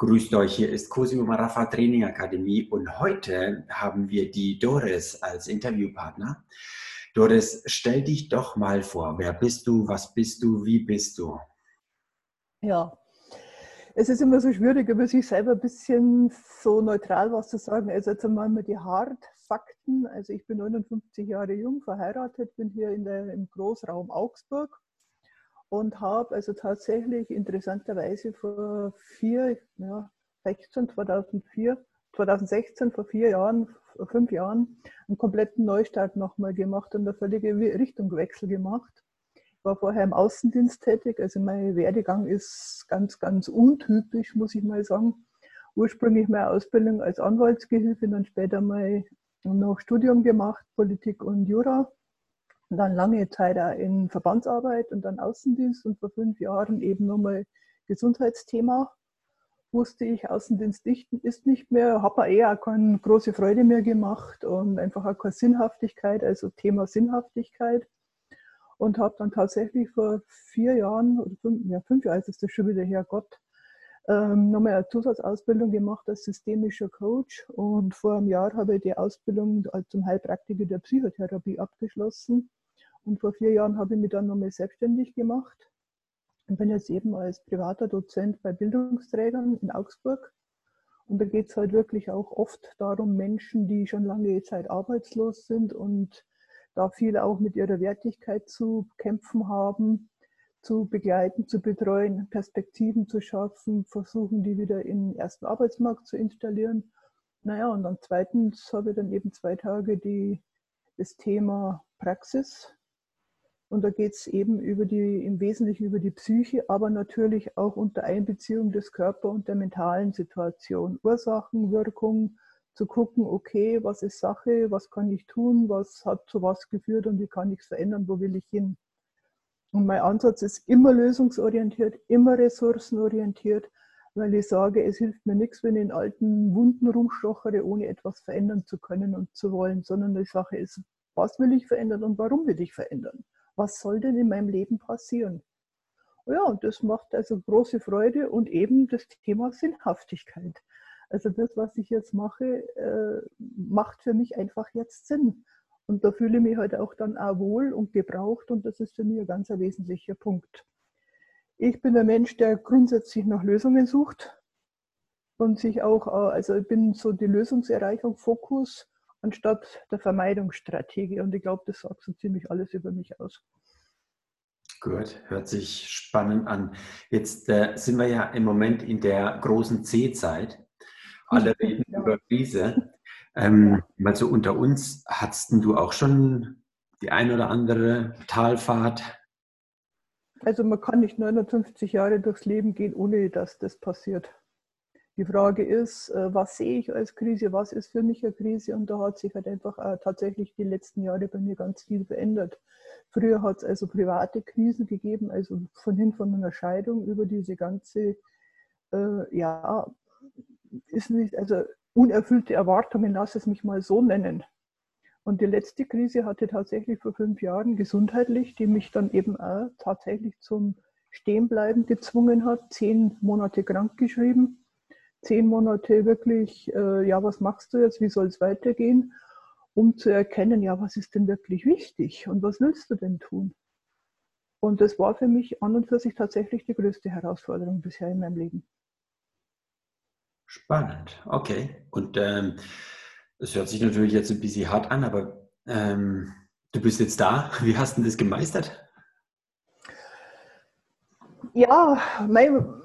Grüßt euch, hier ist Cosimo Marafa Training Akademie und heute haben wir die Doris als Interviewpartner. Doris, stell dich doch mal vor. Wer bist du? Was bist du? Wie bist du? Ja, es ist immer so schwierig, über sich selber ein bisschen so neutral was zu sagen. Also jetzt einmal die Hardfakten. Also ich bin 59 Jahre jung, verheiratet, bin hier in der, im Großraum Augsburg und habe also tatsächlich interessanterweise vor vier, ja, 16, 2004, 2016, vor vier Jahren, vor fünf Jahren, einen kompletten Neustart nochmal gemacht und eine völlige Richtungwechsel gemacht. Ich war vorher im Außendienst tätig, also mein Werdegang ist ganz, ganz untypisch, muss ich mal sagen. Ursprünglich meine Ausbildung als Anwaltsgehilfe, dann später mal noch Studium gemacht, Politik und Jura und dann lange Zeit auch in Verbandsarbeit und dann Außendienst und vor fünf Jahren eben nochmal Gesundheitsthema. Wusste ich, Außendienst ist nicht mehr, habe eher auch keine große Freude mehr gemacht und einfach auch keine Sinnhaftigkeit, also Thema Sinnhaftigkeit. Und habe dann tatsächlich vor vier Jahren oder fünf, ja, fünf Jahre ist das schon wieder her, Gott, ähm, nochmal eine Zusatzausbildung gemacht als systemischer Coach. Und vor einem Jahr habe ich die Ausbildung zum Heilpraktiker der Psychotherapie abgeschlossen und vor vier Jahren habe ich mich dann nochmal selbstständig gemacht und bin jetzt eben als privater Dozent bei Bildungsträgern in Augsburg. Und da geht es halt wirklich auch oft darum, Menschen, die schon lange Zeit arbeitslos sind und da viel auch mit ihrer Wertigkeit zu kämpfen haben, zu begleiten, zu betreuen, Perspektiven zu schaffen, versuchen, die wieder in den ersten Arbeitsmarkt zu installieren. Naja, und dann zweitens habe ich dann eben zwei Tage die, das Thema Praxis und da geht es eben über die, im Wesentlichen über die Psyche, aber natürlich auch unter Einbeziehung des Körpers und der mentalen Situation. Ursachen, Wirkung, zu gucken, okay, was ist Sache, was kann ich tun, was hat zu was geführt und wie kann ich es verändern, wo will ich hin. Und mein Ansatz ist immer lösungsorientiert, immer ressourcenorientiert, weil ich sage, es hilft mir nichts, wenn ich in alten Wunden rumstochere, ohne etwas verändern zu können und zu wollen, sondern die Sache ist, was will ich verändern und warum will ich verändern was soll denn in meinem Leben passieren? Ja, und das macht also große Freude und eben das Thema Sinnhaftigkeit. Also das, was ich jetzt mache, äh, macht für mich einfach jetzt Sinn. Und da fühle ich mich halt auch dann auch wohl und gebraucht und das ist für mich ein ganz wesentlicher Punkt. Ich bin ein Mensch, der grundsätzlich nach Lösungen sucht und sich auch, äh, also ich bin so die Lösungserreichung, Fokus anstatt der Vermeidungsstrategie. Und ich glaube, das sagt so ziemlich alles über mich aus. Gut, hört sich spannend an. Jetzt äh, sind wir ja im Moment in der großen C-Zeit. Alle reden ja. über Krise. Ähm, ja. Mal so unter uns, hattest du auch schon die ein oder andere Talfahrt? Also man kann nicht 950 Jahre durchs Leben gehen, ohne dass das passiert. Die Frage ist, äh, was sehe ich als Krise, was ist für mich eine Krise? Und da hat sich halt einfach tatsächlich die letzten Jahre bei mir ganz viel verändert. Früher hat es also private Krisen gegeben, also von hin von einer Scheidung über diese ganze, äh, ja, ist nicht, also unerfüllte Erwartungen, lass es mich mal so nennen. Und die letzte Krise hatte tatsächlich vor fünf Jahren gesundheitlich, die mich dann eben auch tatsächlich zum Stehenbleiben gezwungen hat, zehn Monate krankgeschrieben zehn Monate wirklich, äh, ja, was machst du jetzt, wie soll es weitergehen, um zu erkennen, ja, was ist denn wirklich wichtig und was willst du denn tun? Und das war für mich an und für sich tatsächlich die größte Herausforderung bisher in meinem Leben. Spannend, okay. Und ähm, es hört sich natürlich jetzt ein bisschen hart an, aber ähm, du bist jetzt da. Wie hast du das gemeistert? Ja, mein,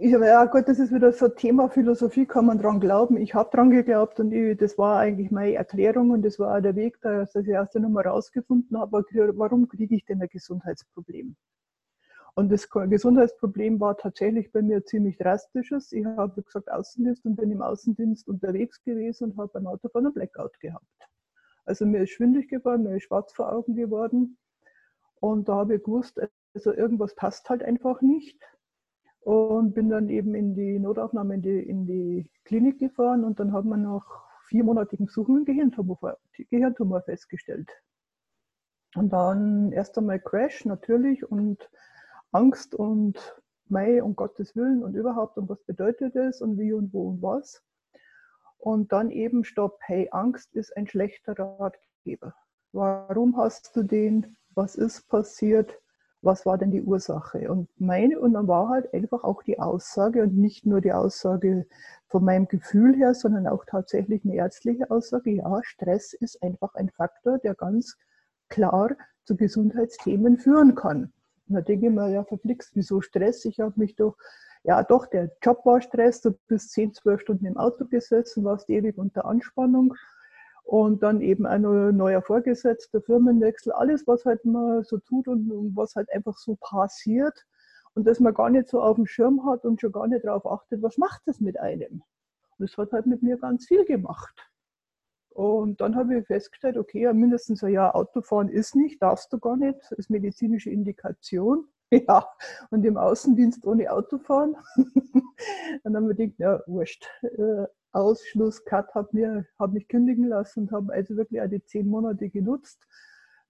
ich, ja gut, das ist wieder so Thema Philosophie, kann man dran glauben. Ich habe dran geglaubt und ich, das war eigentlich meine Erklärung und das war auch der Weg, dass ich erst einmal rausgefunden habe, warum kriege ich denn ein Gesundheitsproblem? Und das Gesundheitsproblem war tatsächlich bei mir ziemlich drastisches. Ich habe, wie gesagt, Außendienst und bin im Außendienst unterwegs gewesen und habe beim Autofahren einen Blackout gehabt. Also mir ist schwindlig geworden, mir ist schwarz vor Augen geworden. Und da habe ich gewusst, also irgendwas passt halt einfach nicht und bin dann eben in die Notaufnahme in die, in die Klinik gefahren und dann hat man nach viermonatigen Suchen Gehirntumor, Gehirntumor festgestellt. Und dann erst einmal Crash natürlich und Angst und Mai, um Gottes Willen und überhaupt und was bedeutet es und wie und wo und was. Und dann eben Stopp, hey, Angst ist ein schlechter Ratgeber. Warum hast du den? Was ist passiert? Was war denn die Ursache? Und meine, und dann war halt einfach auch die Aussage und nicht nur die Aussage von meinem Gefühl her, sondern auch tatsächlich eine ärztliche Aussage. Ja, Stress ist einfach ein Faktor, der ganz klar zu Gesundheitsthemen führen kann. Und da denke ich mir, ja, verflixt, wieso Stress? Ich habe mich doch, ja doch, der Job war Stress, du bist 10, 12 Stunden im Auto gesessen, warst ewig unter Anspannung und dann eben ein neuer Vorgesetzter, Firmenwechsel, alles, was halt man so tut und, was halt einfach so passiert und dass man gar nicht so auf dem Schirm hat und schon gar nicht darauf achtet, was macht das mit einem. Und das hat halt mit mir ganz viel gemacht. Und dann habe ich festgestellt, okay, mindestens ein Jahr Autofahren ist nicht, darfst du gar nicht, das ist medizinische Indikation. Ja, und im Außendienst ohne Auto fahren. dann haben wir gedacht, ja, wurscht. Ausschluss, Cut, habe mir, hab mich kündigen lassen und habe also wirklich auch die zehn Monate genutzt,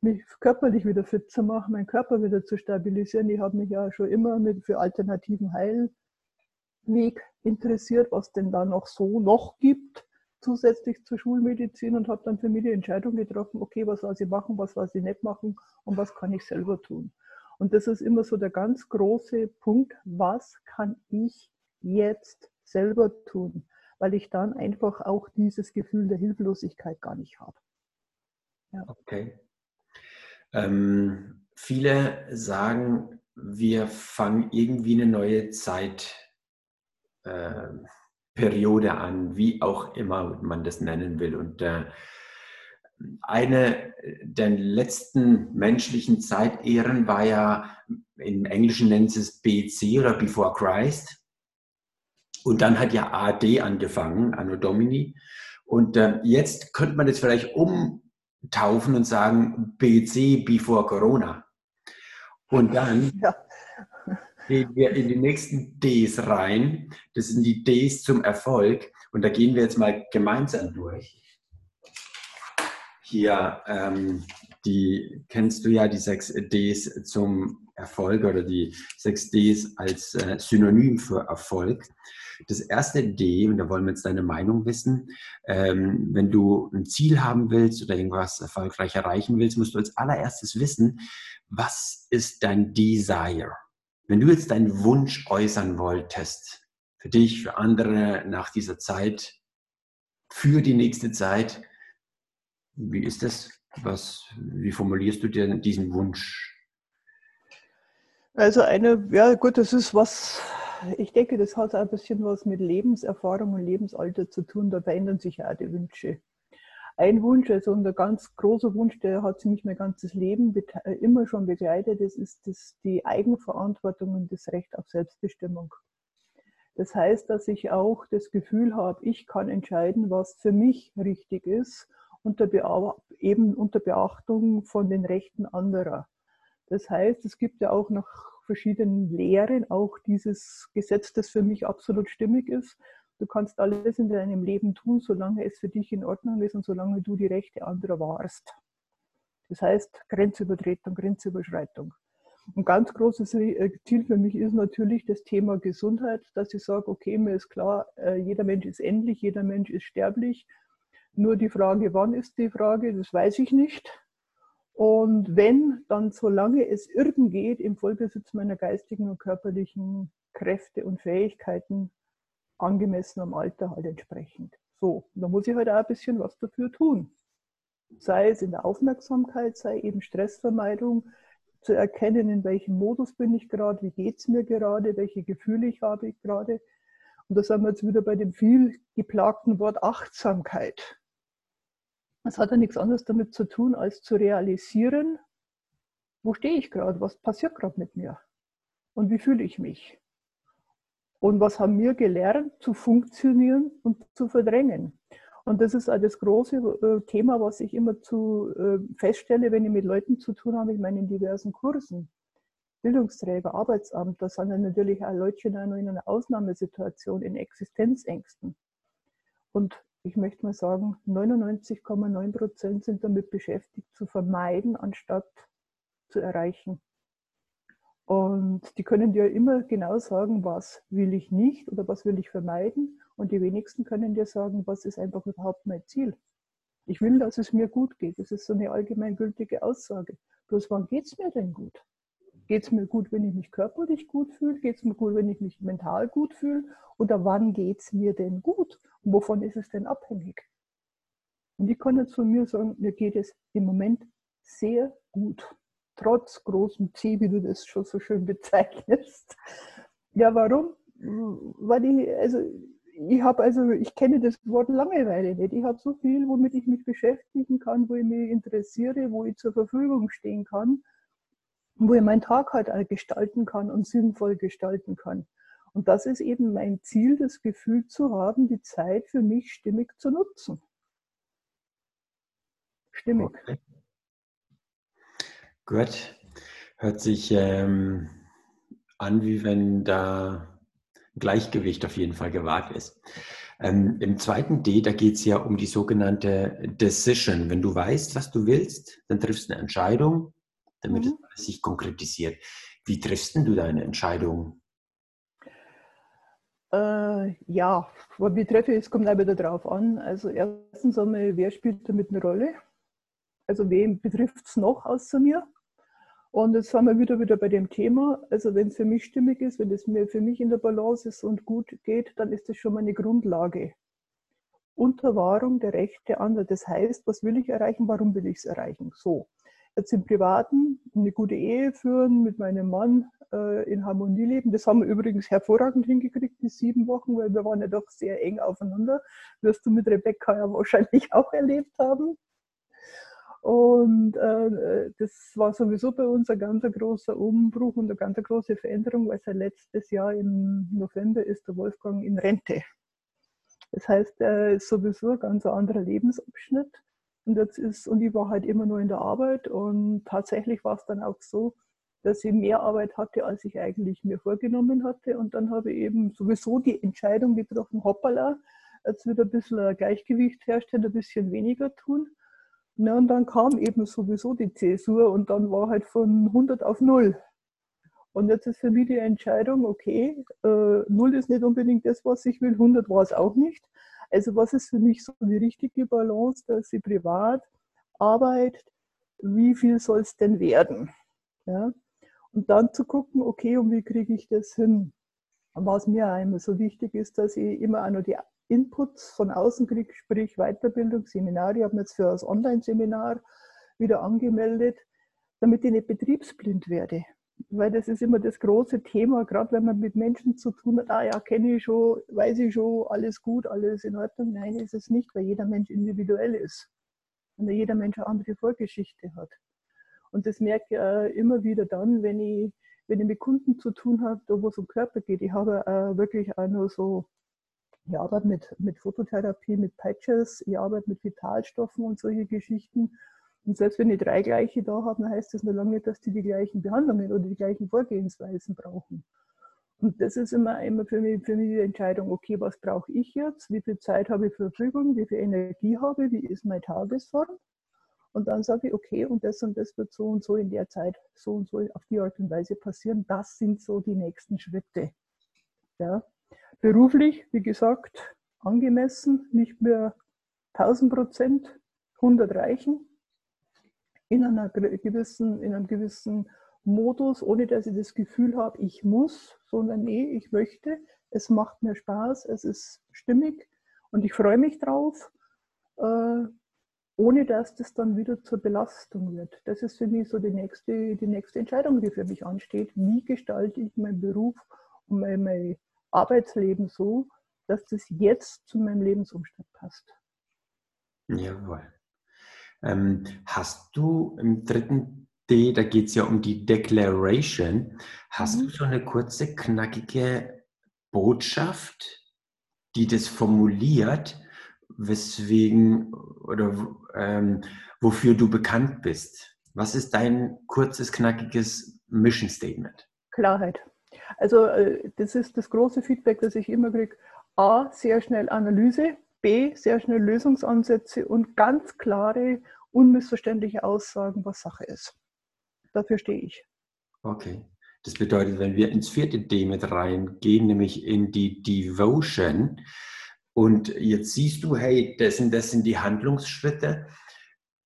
mich körperlich wieder fit zu machen, meinen Körper wieder zu stabilisieren. Ich habe mich ja schon immer mit, für alternativen Heilweg interessiert, was denn da noch so noch gibt, zusätzlich zur Schulmedizin und habe dann für mich die Entscheidung getroffen, okay, was soll ich machen, was soll ich nicht machen und was kann ich selber tun. Und das ist immer so der ganz große Punkt, was kann ich jetzt selber tun, weil ich dann einfach auch dieses Gefühl der Hilflosigkeit gar nicht habe. Ja. Okay. Ähm, viele sagen, wir fangen irgendwie eine neue Zeitperiode äh, an, wie auch immer man das nennen will. Und äh, eine der letzten menschlichen Zeitehren war ja, im Englischen nennt es BC oder Before Christ. Und dann hat ja AD angefangen, Anno Domini. Und äh, jetzt könnte man das vielleicht umtaufen und sagen BC Before Corona. Und dann ja. gehen wir in die nächsten Ds rein. Das sind die Ds zum Erfolg. Und da gehen wir jetzt mal gemeinsam durch hier, ähm, die kennst du ja, die sechs Ds zum Erfolg oder die sechs Ds als äh, Synonym für Erfolg. Das erste D, und da wollen wir jetzt deine Meinung wissen, ähm, wenn du ein Ziel haben willst oder irgendwas erfolgreich erreichen willst, musst du als allererstes wissen, was ist dein Desire? Wenn du jetzt deinen Wunsch äußern wolltest, für dich, für andere nach dieser Zeit, für die nächste Zeit, wie ist das? Was, wie formulierst du dir diesen Wunsch? Also eine, ja gut, das ist was, ich denke, das hat ein bisschen was mit Lebenserfahrung und Lebensalter zu tun. Da verändern sich ja auch die Wünsche. Ein Wunsch, also ein ganz großer Wunsch, der hat ziemlich mein ganzes Leben immer schon begleitet, das ist das, die Eigenverantwortung und das Recht auf Selbstbestimmung. Das heißt, dass ich auch das Gefühl habe, ich kann entscheiden, was für mich richtig ist unter eben unter Beachtung von den Rechten anderer. Das heißt, es gibt ja auch nach verschiedenen Lehren auch dieses Gesetz, das für mich absolut stimmig ist. Du kannst alles in deinem Leben tun, solange es für dich in Ordnung ist und solange du die Rechte anderer wahrst. Das heißt Grenzübertretung, Grenzüberschreitung. Ein ganz großes äh, Ziel für mich ist natürlich das Thema Gesundheit, dass ich sage, okay, mir ist klar, äh, jeder Mensch ist endlich, jeder Mensch ist sterblich nur die Frage, wann ist die Frage, das weiß ich nicht. Und wenn, dann solange es irgend geht, im Vollbesitz meiner geistigen und körperlichen Kräfte und Fähigkeiten, angemessen am Alter halt entsprechend. So, da muss ich halt auch ein bisschen was dafür tun. Sei es in der Aufmerksamkeit, sei eben Stressvermeidung, zu erkennen, in welchem Modus bin ich gerade, wie geht es mir gerade, welche Gefühle ich habe ich gerade. Und da sind wir jetzt wieder bei dem viel geplagten Wort Achtsamkeit. Es hat ja nichts anderes damit zu tun, als zu realisieren, wo stehe ich gerade, was passiert gerade mit mir und wie fühle ich mich. Und was haben wir gelernt, zu funktionieren und zu verdrängen. Und das ist das große äh, Thema, was ich immer zu äh, feststelle, wenn ich mit Leuten zu tun habe, ich meine in diversen Kursen. Bildungsträger, Arbeitsamt, da sind ja natürlich auch Leute in einer Ausnahmesituation, in Existenzängsten. Und ich möchte mal sagen, 99,9 Prozent sind damit beschäftigt, zu vermeiden, anstatt zu erreichen. Und die können dir immer genau sagen, was will ich nicht oder was will ich vermeiden. Und die wenigsten können dir sagen, was ist einfach überhaupt mein Ziel. Ich will, dass es mir gut geht. Das ist so eine allgemeingültige Aussage. Bloß wann geht es mir denn gut? Geht es mir gut, wenn ich mich körperlich gut fühle? Geht es mir gut, wenn ich mich mental gut fühle? Oder wann geht es mir denn gut? Und wovon ist es denn abhängig? Und ich kann jetzt von mir sagen, mir geht es im Moment sehr gut. Trotz großem C, wie du das schon so schön bezeichnest. Ja, warum? Weil ich, also ich habe also, ich kenne das Wort Langeweile nicht. Ich habe so viel, womit ich mich beschäftigen kann, wo ich mich interessiere, wo ich zur Verfügung stehen kann, wo ich meinen Tag halt gestalten kann und sinnvoll gestalten kann. Und das ist eben mein Ziel, das Gefühl zu haben, die Zeit für mich stimmig zu nutzen. Stimmig. Okay. Gut. Hört sich ähm, an, wie wenn da Gleichgewicht auf jeden Fall gewahrt ist. Ähm, Im zweiten D, da geht es ja um die sogenannte Decision. Wenn du weißt, was du willst, dann triffst du eine Entscheidung, damit mhm. es sich konkretisiert. Wie triffst du deine Entscheidung? Äh, ja, wie treffe ich es, kommt auch wieder drauf an. Also erstens einmal, wer spielt damit eine Rolle? Also wem betrifft es noch außer mir? Und jetzt sind wir wieder wieder bei dem Thema. Also wenn es für mich stimmig ist, wenn es mir für mich in der Balance ist und gut geht, dann ist das schon mal eine Grundlage. Unter Wahrung der Rechte anderer. Das heißt, was will ich erreichen? Warum will ich es erreichen? So. Jetzt im Privaten eine gute Ehe führen, mit meinem Mann äh, in Harmonie leben. Das haben wir übrigens hervorragend hingekriegt, die sieben Wochen, weil wir waren ja doch sehr eng aufeinander. Wirst du mit Rebecca ja wahrscheinlich auch erlebt haben. Und äh, das war sowieso bei uns ein ganz großer Umbruch und eine ganz große Veränderung, weil seit letztes Jahr im November ist der Wolfgang in Rente. Das heißt, er ist sowieso ein ganz anderer Lebensabschnitt. Und, jetzt ist, und ich war halt immer nur in der Arbeit und tatsächlich war es dann auch so, dass ich mehr Arbeit hatte, als ich eigentlich mir vorgenommen hatte. Und dann habe ich eben sowieso die Entscheidung getroffen, hoppala, jetzt wieder ein bisschen ein Gleichgewicht herstellen, ein bisschen weniger tun. Na, und dann kam eben sowieso die Zäsur und dann war halt von 100 auf 0. Und jetzt ist für mich die Entscheidung, okay, äh, 0 ist nicht unbedingt das, was ich will, 100 war es auch nicht. Also was ist für mich so die richtige Balance, dass sie privat arbeitet, wie viel soll es denn werden? Ja? Und dann zu gucken, okay, und wie kriege ich das hin? Was mir einmal so wichtig ist, dass ich immer auch noch die Inputs von außen kriege, sprich Weiterbildung, Seminare. Ich habe mich jetzt für das Online-Seminar wieder angemeldet, damit ich nicht betriebsblind werde. Weil das ist immer das große Thema, gerade wenn man mit Menschen zu tun hat, ah ja, kenne ich schon, weiß ich schon, alles gut, alles in Ordnung. Nein, ist es nicht, weil jeder Mensch individuell ist und jeder Mensch eine andere Vorgeschichte hat. Und das merke ich äh, immer wieder dann, wenn ich, wenn ich mit Kunden zu tun habe, wo es um Körper geht. Ich habe äh, wirklich auch nur so ich arbeite mit, mit Phototherapie, mit Patches, ich arbeite mit Vitalstoffen und solche Geschichten. Und selbst wenn ich drei gleiche da habe, dann heißt das noch lange nicht, dass die die gleichen Behandlungen oder die gleichen Vorgehensweisen brauchen. Und das ist immer, immer für, mich, für mich die Entscheidung, okay, was brauche ich jetzt? Wie viel Zeit habe ich zur Verfügung? Wie viel Energie habe ich? Wie ist meine Tagesform? Und dann sage ich, okay, und das und das wird so und so in der Zeit so und so auf die Art und Weise passieren. Das sind so die nächsten Schritte. Ja, Beruflich, wie gesagt, angemessen, nicht mehr 1000 Prozent, 100 reichen, in, einer gewissen, in einem gewissen Modus, ohne dass ich das Gefühl habe, ich muss, sondern nee, ich möchte, es macht mir Spaß, es ist stimmig und ich freue mich drauf, äh, ohne dass das dann wieder zur Belastung wird. Das ist für mich so die nächste, die nächste Entscheidung, die für mich ansteht. Wie gestalte ich meinen Beruf und mein, mein Arbeitsleben so, dass das jetzt zu meinem Lebensumstand passt. Jawohl. Ähm, hast du im dritten D, da geht es ja um die Declaration, hast mhm. du so eine kurze, knackige Botschaft, die das formuliert, weswegen oder ähm, wofür du bekannt bist? Was ist dein kurzes, knackiges Mission Statement? Klarheit. Also äh, das ist das große Feedback, das ich immer kriege. A, sehr schnell Analyse, B, sehr schnell Lösungsansätze und ganz klare, unmissverständliche Aussagen, was Sache ist. Dafür stehe ich. Okay. Das bedeutet, wenn wir ins vierte D mit reingehen, nämlich in die Devotion, und jetzt siehst du, hey, das sind, das sind die Handlungsschritte,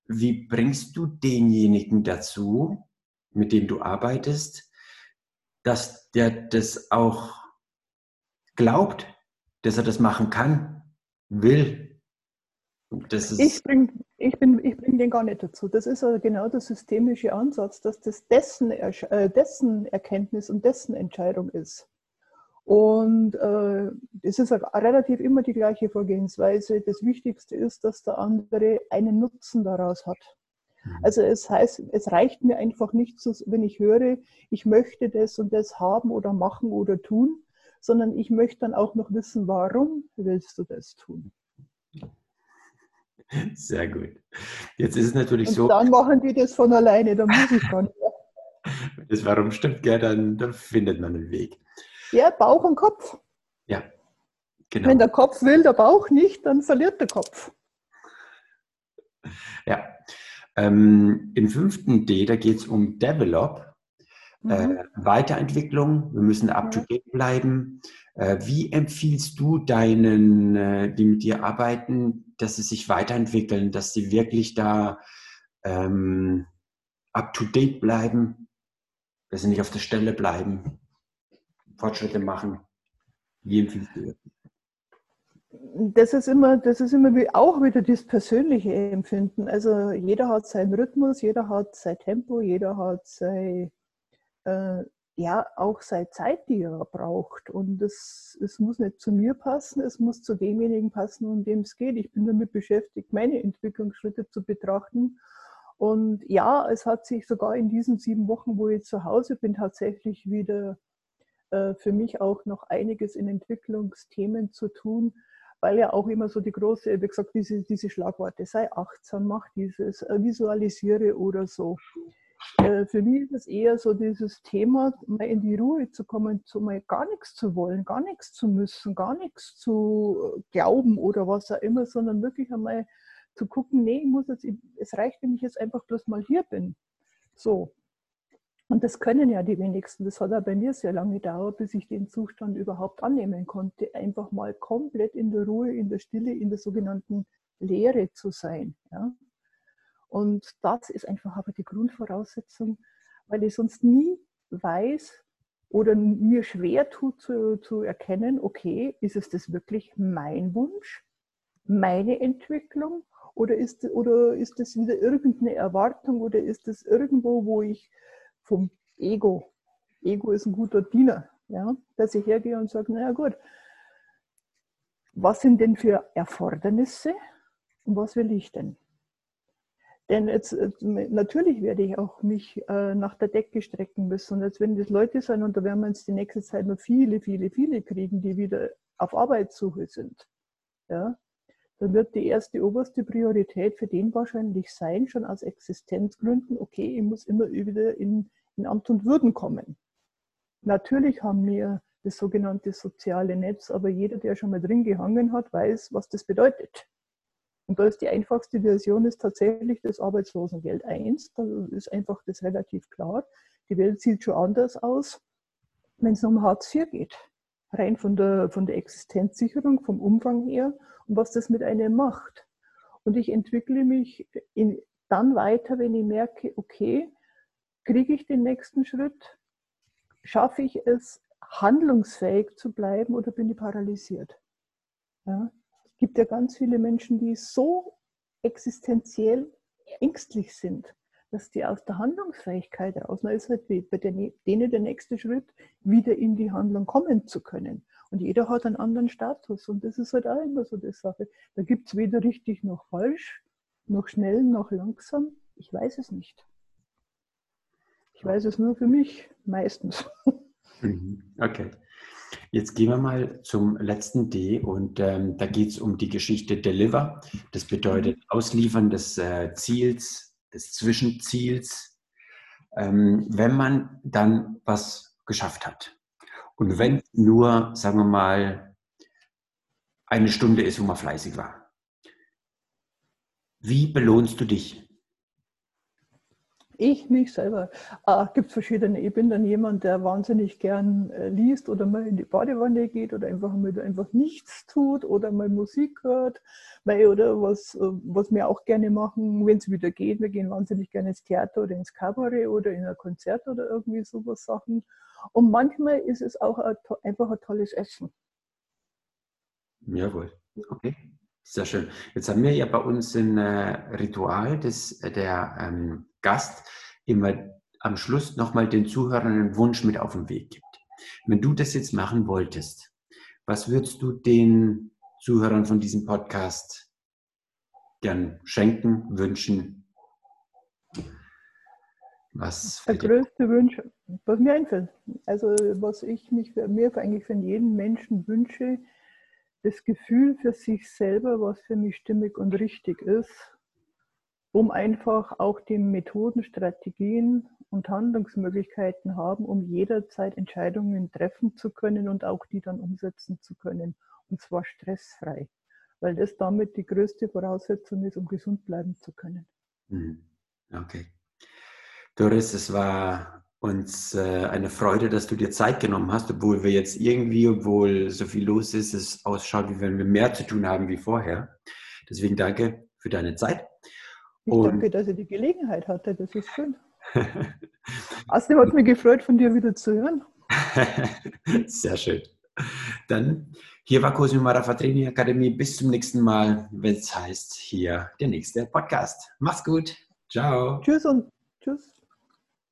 wie bringst du denjenigen dazu, mit dem du arbeitest, dass der das auch glaubt, dass er das machen kann, will. ich bringe ich ich bring den gar nicht dazu. Das ist genau der systemische Ansatz, dass das dessen, äh, dessen Erkenntnis und dessen Entscheidung ist. Und äh, es ist relativ immer die gleiche Vorgehensweise. Das Wichtigste ist, dass der andere einen Nutzen daraus hat. Mhm. Also es heißt, es reicht mir einfach nicht, wenn ich höre, ich möchte das und das haben oder machen oder tun, sondern ich möchte dann auch noch wissen, warum willst du das tun? Sehr gut. Jetzt ist es natürlich und so. Dann machen die das von alleine, dann muss ich gar nicht mehr. Das Warum stimmt, ja, dann, dann findet man einen Weg. Ja, Bauch und Kopf. Ja, genau. Wenn der Kopf will, der Bauch nicht, dann verliert der Kopf. Ja, ähm, Im fünften D, da geht es um Develop, mhm. äh, Weiterentwicklung. Wir müssen up-to-date bleiben. Äh, wie empfiehlst du deinen, äh, die mit dir arbeiten, dass sie sich weiterentwickeln, dass sie wirklich da ähm, up-to-date bleiben, dass sie nicht auf der Stelle bleiben, Fortschritte machen? Wie empfiehlst du das? das ist immer, das ist immer wie, auch wieder das persönliche Empfinden. Also jeder hat seinen Rhythmus, jeder hat sein Tempo, jeder hat sein, äh, ja, auch seine Zeit, die er braucht. Und es, es muss nicht zu mir passen, es muss zu demjenigen passen, um dem es geht. Ich bin damit beschäftigt, meine Entwicklungsschritte zu betrachten. Und ja, es hat sich sogar in diesen sieben Wochen, wo ich zu Hause bin, tatsächlich wieder äh, für mich auch noch einiges in Entwicklungsthemen zu tun weil ja auch immer so die große, wie gesagt, diese, diese Schlagworte, sei achtsam, mach dieses, äh, visualisiere oder so. Äh, für mich ist es eher so dieses Thema, mal in die Ruhe zu kommen, zu mal gar nichts zu wollen, gar nichts zu müssen, gar nichts zu äh, glauben oder was auch immer, sondern wirklich einmal zu gucken, nee, ich muss jetzt, es reicht, wenn ich jetzt einfach bloß mal hier bin. So. Und das können ja die wenigsten. Das hat auch bei mir sehr lange gedauert, bis ich den Zustand überhaupt annehmen konnte. Einfach mal komplett in der Ruhe, in der Stille, in der sogenannten Leere zu sein. Ja? Und das ist einfach aber die Grundvoraussetzung, weil ich sonst nie weiß oder mir schwer tut zu, zu erkennen, okay, ist es das wirklich mein Wunsch, meine Entwicklung oder ist, oder ist das wieder irgendeine Erwartung oder ist es irgendwo, wo ich vom Ego. Ego ist ein guter Diener, ja, dass ich hergehe und sage, naja gut, was sind denn für Erfordernisse und was will ich denn? Denn jetzt, natürlich werde ich auch mich äh, nach der Decke strecken müssen. Und jetzt, wenn das Leute sein, und da werden wir uns die nächste Zeit noch viele, viele, viele kriegen, die wieder auf Arbeitssuche sind, ja, dann wird die erste oberste Priorität für den wahrscheinlich sein, schon aus Existenzgründen, okay, ich muss immer wieder in, in Amt und Würden kommen. Natürlich haben wir das sogenannte soziale Netz, aber jeder, der schon mal drin gehangen hat, weiß, was das bedeutet. Und da ist die einfachste Version ist tatsächlich das Arbeitslosengeld 1. Da ist einfach das relativ klar. Die Welt sieht schon anders aus, wenn es um Hartz IV geht. Rein von der, von der Existenzsicherung, vom Umfang her und was das mit einem macht. Und ich entwickle mich in, dann weiter, wenn ich merke, okay, kriege ich den nächsten Schritt? Schaffe ich es, handlungsfähig zu bleiben oder bin ich paralysiert? Ja? Es gibt ja ganz viele Menschen, die so existenziell ängstlich sind, dass die aus der Handlungsfähigkeit raus, na ist halt bei denen der nächste Schritt, wieder in die Handlung kommen zu können. Und jeder hat einen anderen Status. Und das ist halt auch immer so die Sache. Da gibt es weder richtig noch falsch, noch schnell noch langsam. Ich weiß es nicht. Ich weiß es nur für mich, meistens. Mhm. Okay. Jetzt gehen wir mal zum letzten D und ähm, da geht es um die Geschichte Deliver. Das bedeutet mhm. Ausliefern des äh, Ziels, des Zwischenziels, ähm, wenn man dann was geschafft hat. Und wenn nur, sagen wir mal, eine Stunde ist, wo man fleißig war. Wie belohnst du dich? Ich mich selber. Äh, gibt verschiedene. Ich bin dann jemand, der wahnsinnig gern äh, liest oder mal in die Badewanne geht oder einfach mal einfach nichts tut oder mal Musik hört. Weil, oder was, äh, was wir auch gerne machen, wenn es wieder geht. Wir gehen wahnsinnig gerne ins Theater oder ins Kabarett oder in ein Konzert oder irgendwie sowas Sachen. Und manchmal ist es auch ein, einfach ein tolles Essen. Jawohl. Okay. Sehr schön. Jetzt haben wir ja bei uns ein äh, Ritual, dass der ähm, Gast immer am Schluss nochmal den Zuhörern einen Wunsch mit auf den Weg gibt. Wenn du das jetzt machen wolltest, was würdest du den Zuhörern von diesem Podcast gern schenken, wünschen? Was der größte Wunsch, was mir einfällt, also was ich mich für, mir eigentlich für jeden Menschen wünsche, das Gefühl für sich selber, was für mich stimmig und richtig ist, um einfach auch die Methoden, Strategien und Handlungsmöglichkeiten haben, um jederzeit Entscheidungen treffen zu können und auch die dann umsetzen zu können. Und zwar stressfrei, weil das damit die größte Voraussetzung ist, um gesund bleiben zu können. Mhm. Okay. Doris, es war uns äh, eine Freude, dass du dir Zeit genommen hast, obwohl wir jetzt irgendwie, obwohl so viel los ist, es ausschaut, wie wenn wir mehr zu tun haben wie vorher. Deswegen danke für deine Zeit. Ich Und danke, dass ich die Gelegenheit hatte. Das ist schön. Außerdem hat mich gefreut, von dir wieder zu hören. Sehr schön. Dann hier war Cosimo Marafatrini Akademie. Bis zum nächsten Mal, wenn es heißt, hier der nächste Podcast. Mach's gut. Ciao. Tschüss und tschüss.